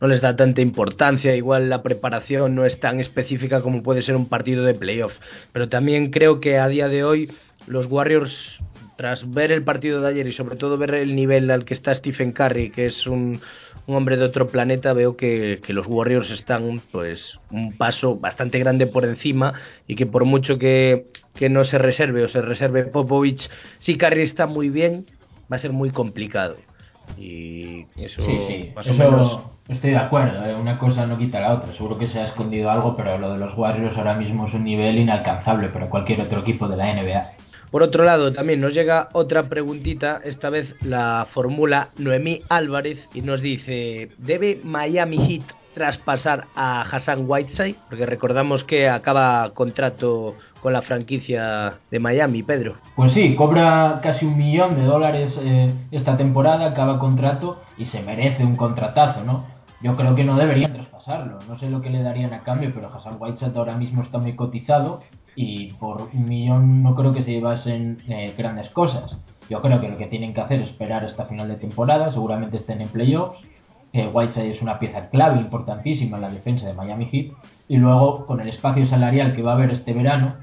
no les da tanta importancia, igual la preparación no es tan específica como puede ser un partido de playoff. Pero también creo que a día de hoy los Warriors, tras ver el partido de ayer y sobre todo ver el nivel al que está Stephen Curry, que es un, hombre de otro planeta, veo que, que, los Warriors están pues un paso bastante grande por encima y que por mucho que, que no se reserve o se reserve Popovich, si Curry está muy bien, va a ser muy complicado. Y eso, más o menos... Estoy de acuerdo, ¿eh? una cosa no quita la otra. Seguro que se ha escondido algo, pero lo de los Warriors ahora mismo es un nivel inalcanzable para cualquier otro equipo de la NBA. Por otro lado, también nos llega otra preguntita, esta vez la formula Noemí Álvarez y nos dice, ¿debe Miami Heat traspasar a Hassan Whiteside? Porque recordamos que acaba contrato con la franquicia de Miami, Pedro. Pues sí, cobra casi un millón de dólares eh, esta temporada, acaba contrato y se merece un contratazo, ¿no? Yo creo que no deberían traspasarlo, no sé lo que le darían a cambio, pero Hassan Whiteside ahora mismo está muy cotizado y por un millón no creo que se llevasen eh, grandes cosas. Yo creo que lo que tienen que hacer es esperar esta final de temporada, seguramente estén en playoffs. Eh, Whiteside es una pieza clave, importantísima en la defensa de Miami Heat. Y luego, con el espacio salarial que va a haber este verano,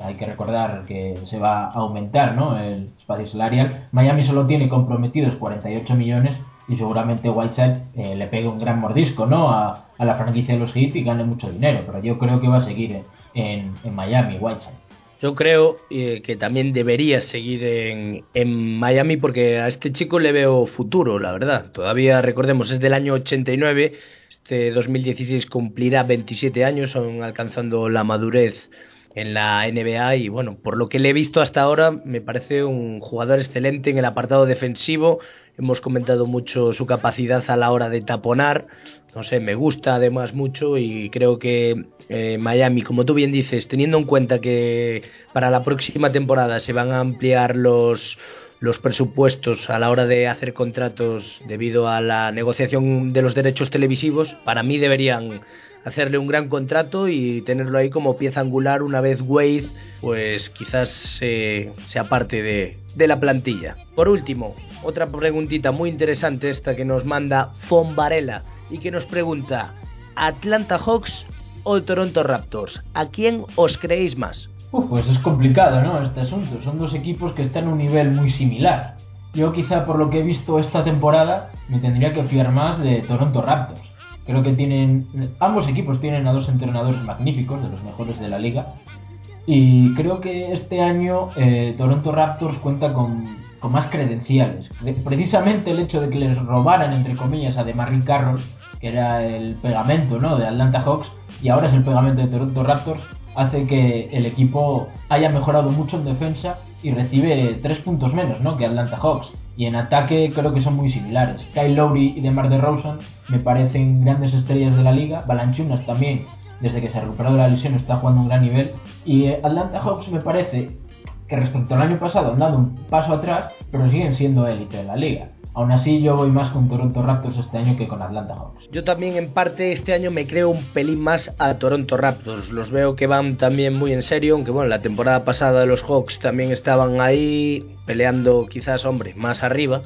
hay que recordar que se va a aumentar ¿no? el espacio salarial. Miami solo tiene comprometidos 48 millones y seguramente Whiteside eh, le pegue un gran mordisco ¿no? a, la franquicia de los Heat y gane mucho dinero. Pero yo creo que va a seguir en, Miami, Whiteside. Yo creo eh, que también debería seguir en, en, Miami porque a este chico le veo futuro, la verdad. Todavía recordemos, es del año 89, este 2016 cumplirá 27 años, aún alcanzando la madurez en la NBA y bueno, por lo que le he visto hasta ahora me parece un jugador excelente en el apartado defensivo. Hemos comentado mucho su capacidad a la hora de taponar. No sé, me gusta además mucho y creo que eh, Miami, como tú bien dices, teniendo en cuenta que para la próxima temporada se van a ampliar los los presupuestos a la hora de hacer contratos debido a la negociación de los derechos televisivos, para mí deberían hacerle un gran contrato y tenerlo ahí como pieza angular una vez Wade pues quizás sea parte de, la plantilla. Por último, otra preguntita muy interesante esta que nos manda Fon Varela y que nos pregunta ¿Atlanta Hawks o Toronto Raptors? ¿A quién os creéis más? pues es complicado, ¿no? Este asunto. Son dos equipos que están en un nivel muy similar. Yo quizá por lo que he visto esta temporada me tendría que fiar más de Toronto Raptors. Creo que tienen, ambos equipos tienen a dos entrenadores magníficos, de los mejores de la liga. Y creo que este año eh, Toronto Raptors cuenta con, con, más credenciales. Precisamente el hecho de que les robaran, entre comillas, a DeMarre Carroll, que era el pegamento ¿no? de Atlanta Hawks, y ahora es el pegamento de Toronto Raptors, hace que el equipo haya mejorado mucho en defensa y recibe tres puntos menos ¿no? que Atlanta Hawks. Y en ataque creo que son muy similares. Kyle Lowry y DeMar DeRozan me parecen grandes estrellas de la liga. Balanchunas también, desde que se recuperó de la lesión, está jugando un gran nivel. Y eh, Atlanta Hawks me parece que respecto al año pasado han dado un paso atrás, pero siguen siendo élite de la liga. Aún así, yo voy más con Toronto Raptors este año que con Atlanta Hawks. Yo también, en parte, este año me creo un pelín más a Toronto Raptors. Los veo que van también muy en serio, aunque bueno, la temporada pasada los Hawks también estaban ahí peleando, quizás, hombre, más arriba.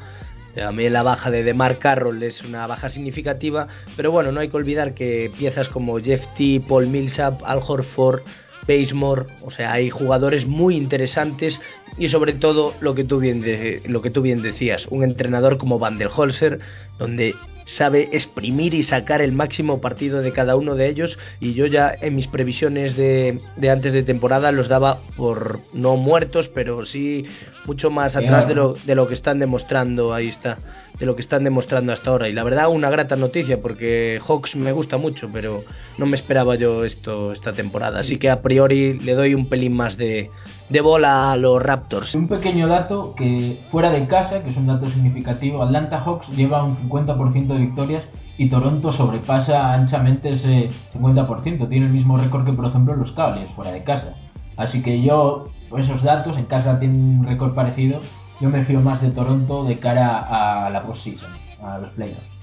A mí la baja de DeMar Carroll es una baja significativa, pero bueno, no hay que olvidar que piezas como Jeff T, Paul Millsap, Al Horford, Basemore, o sea, hay jugadores muy interesantes y sobre todo lo que tú bien, de, lo que tú bien decías, un entrenador como Van der Holzer, donde sabe exprimir y sacar el máximo partido de cada uno de ellos y yo ya en mis previsiones de, de antes de temporada los daba por no muertos, pero sí mucho más atrás de lo, de lo que están demostrando, ahí está de lo que están demostrando hasta ahora. Y la verdad, una grata noticia, porque Hawks me gusta mucho, pero no me esperaba yo esto esta temporada. Así que a priori le doy un pelín más de, de bola a los Raptors. Un pequeño dato que fuera de casa, que es un dato significativo, Atlanta Hawks lleva un 50% de victorias y Toronto sobrepasa anchamente ese 50%. Tiene el mismo récord que, por ejemplo, los Cavaliers fuera de casa. Así que yo, esos datos, en casa tiene un récord parecido yo me fío más de Toronto de cara a la postseason, a los playoffs.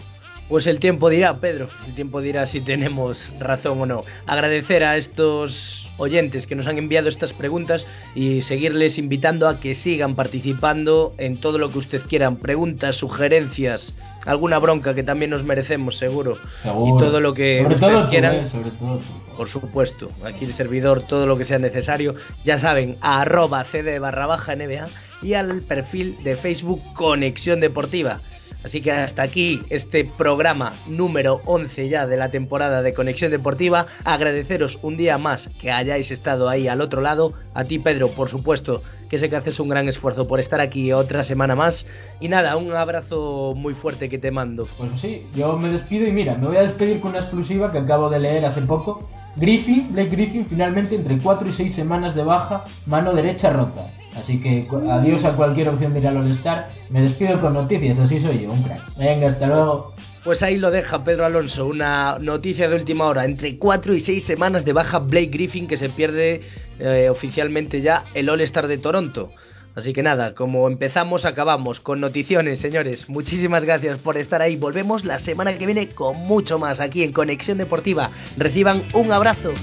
Pues el tiempo dirá, Pedro, el tiempo dirá si tenemos razón o no. Agradecer a estos oyentes que nos han enviado estas preguntas y seguirles invitando a que sigan participando en todo lo que ustedes quieran, preguntas, sugerencias, alguna bronca que también nos merecemos, seguro. Y todo lo que sobre ustedes quieran. Eh, sobre todo Por supuesto, aquí el servidor, todo lo que sea necesario, ya saben, a arroba cd barra baja NBA y al perfil de Facebook Conexión Deportiva. Así que hasta aquí este programa número 11 ya de la temporada de Conexión Deportiva. Agradeceros un día más que hayáis estado ahí al otro lado. A ti Pedro, por supuesto, que sé que haces un gran esfuerzo por estar aquí otra semana más. Y nada, un abrazo muy fuerte que te mando. Pues sí, yo me despido y mira, me voy a despedir con una exclusiva que acabo de leer hace poco. Griffin, Blake Griffin, finalmente entre 4 y 6 semanas de baja, mano derecha rota. Así que adiós a cualquier opción de ir al All-Star. Me despido con noticias, así soy yo, un crack. Venga, hasta luego. Pues ahí lo deja Pedro Alonso, una noticia de última hora. Entre 4 y 6 semanas de baja Blake Griffin que se pierde eh, oficialmente ya el All-Star de Toronto. Así que nada, como empezamos, acabamos con noticiones, señores. Muchísimas gracias por estar ahí. Volvemos la semana que viene con mucho más aquí en Conexión Deportiva. Reciban un abrazo.